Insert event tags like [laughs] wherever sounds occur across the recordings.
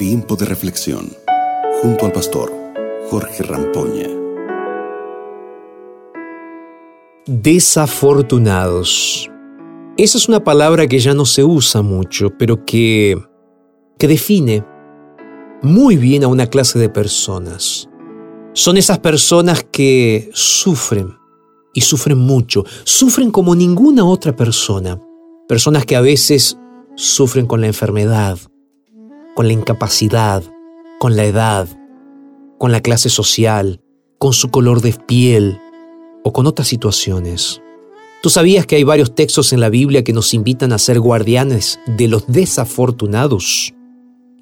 Tiempo de reflexión junto al pastor Jorge Rampoña. Desafortunados. Esa es una palabra que ya no se usa mucho, pero que, que define muy bien a una clase de personas. Son esas personas que sufren y sufren mucho, sufren como ninguna otra persona. Personas que a veces sufren con la enfermedad, con la incapacidad, con la edad, con la clase social, con su color de piel o con otras situaciones. ¿Tú sabías que hay varios textos en la Biblia que nos invitan a ser guardianes de los desafortunados?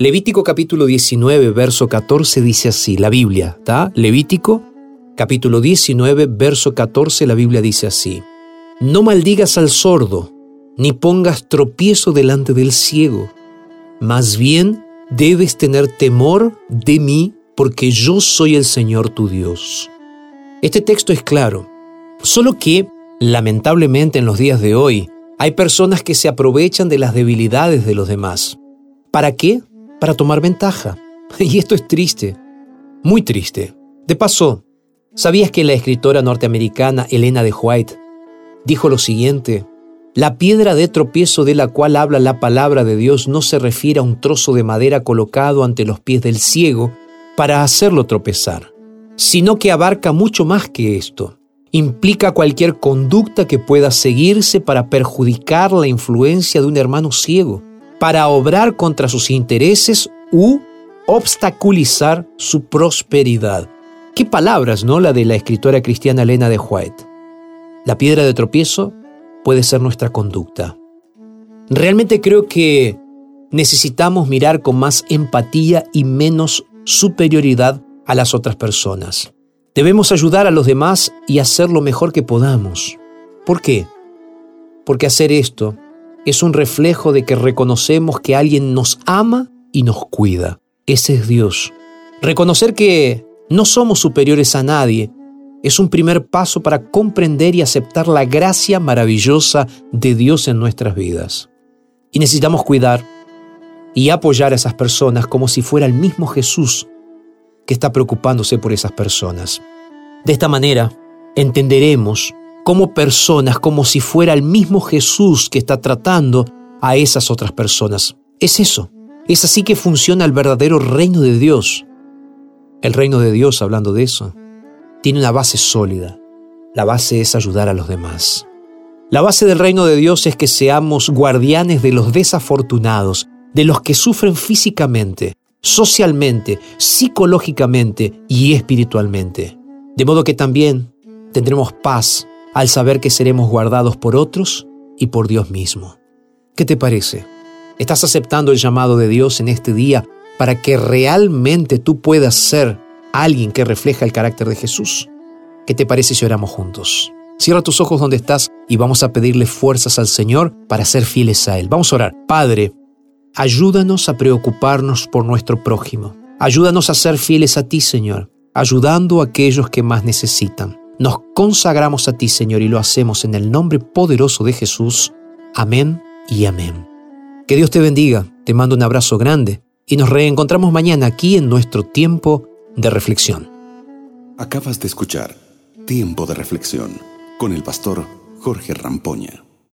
Levítico capítulo 19, verso 14 dice así, la Biblia, ¿está? Levítico capítulo 19, verso 14, la Biblia dice así, No maldigas al sordo, ni pongas tropiezo delante del ciego, más bien debes tener temor de mí, porque yo soy el Señor tu Dios. Este texto es claro, solo que Lamentablemente en los días de hoy hay personas que se aprovechan de las debilidades de los demás. ¿Para qué? Para tomar ventaja. [laughs] Y esto es triste, muy triste. De paso, ¿sabías que la escritora norteamericana Elena de White dijo lo siguiente? La piedra de tropiezo de la cual habla la palabra de Dios no se refiere a un trozo de madera colocado ante los pies del ciego para hacerlo tropezar, sino que abarca mucho más que esto implica cualquier conducta que pueda seguirse para perjudicar la influencia de un hermano ciego, para obrar contra sus intereses u obstaculizar su prosperidad. Qué palabras, ¿no? La de la escritora cristiana Elena de White. La piedra de tropiezo puede ser nuestra conducta. Realmente creo que necesitamos mirar con más empatía y menos superioridad a las otras personas. Debemos ayudar a los demás y hacer lo mejor que podamos. ¿Por qué? Porque hacer esto es un reflejo de que reconocemos que alguien nos ama y nos cuida. Ese es Dios. Reconocer que no somos superiores a nadie es un primer paso para comprender y aceptar la gracia maravillosa de Dios en nuestras vidas. Y necesitamos cuidar y apoyar a esas personas como si fuera el mismo Jesús que está preocupándose por esas personas. De esta manera, entenderemos como personas, como si fuera el mismo Jesús que está tratando a esas otras personas. Es eso. Es así que funciona el verdadero reino de Dios. El reino de Dios, hablando de eso, tiene una base sólida. La base es ayudar a los demás. La base del reino de Dios es que seamos guardianes de los desafortunados, de los que sufren físicamente, socialmente, psicológicamente y espiritualmente. De modo que también tendremos paz al saber que seremos guardados por otros y por Dios mismo. ¿Qué te parece? ¿Estás aceptando el llamado de Dios en este día para que realmente tú puedas ser alguien que refleja el carácter de Jesús? ¿Qué te parece si oramos juntos? Cierra tus ojos donde estás y vamos a pedirle fuerzas al Señor para ser fieles a Él. Vamos a orar. Padre, Ayúdanos a preocuparnos por nuestro prójimo. Ayúdanos a ser fieles a ti, Señor, ayudando a aquellos que más necesitan. Nos consagramos a ti, Señor, y lo hacemos en el nombre poderoso de Jesús. Amén y amén. Que Dios te bendiga, te mando un abrazo grande y nos reencontramos mañana aquí en nuestro tiempo de reflexión. Acabas de escuchar Tiempo de Reflexión con el pastor Jorge Rampoña.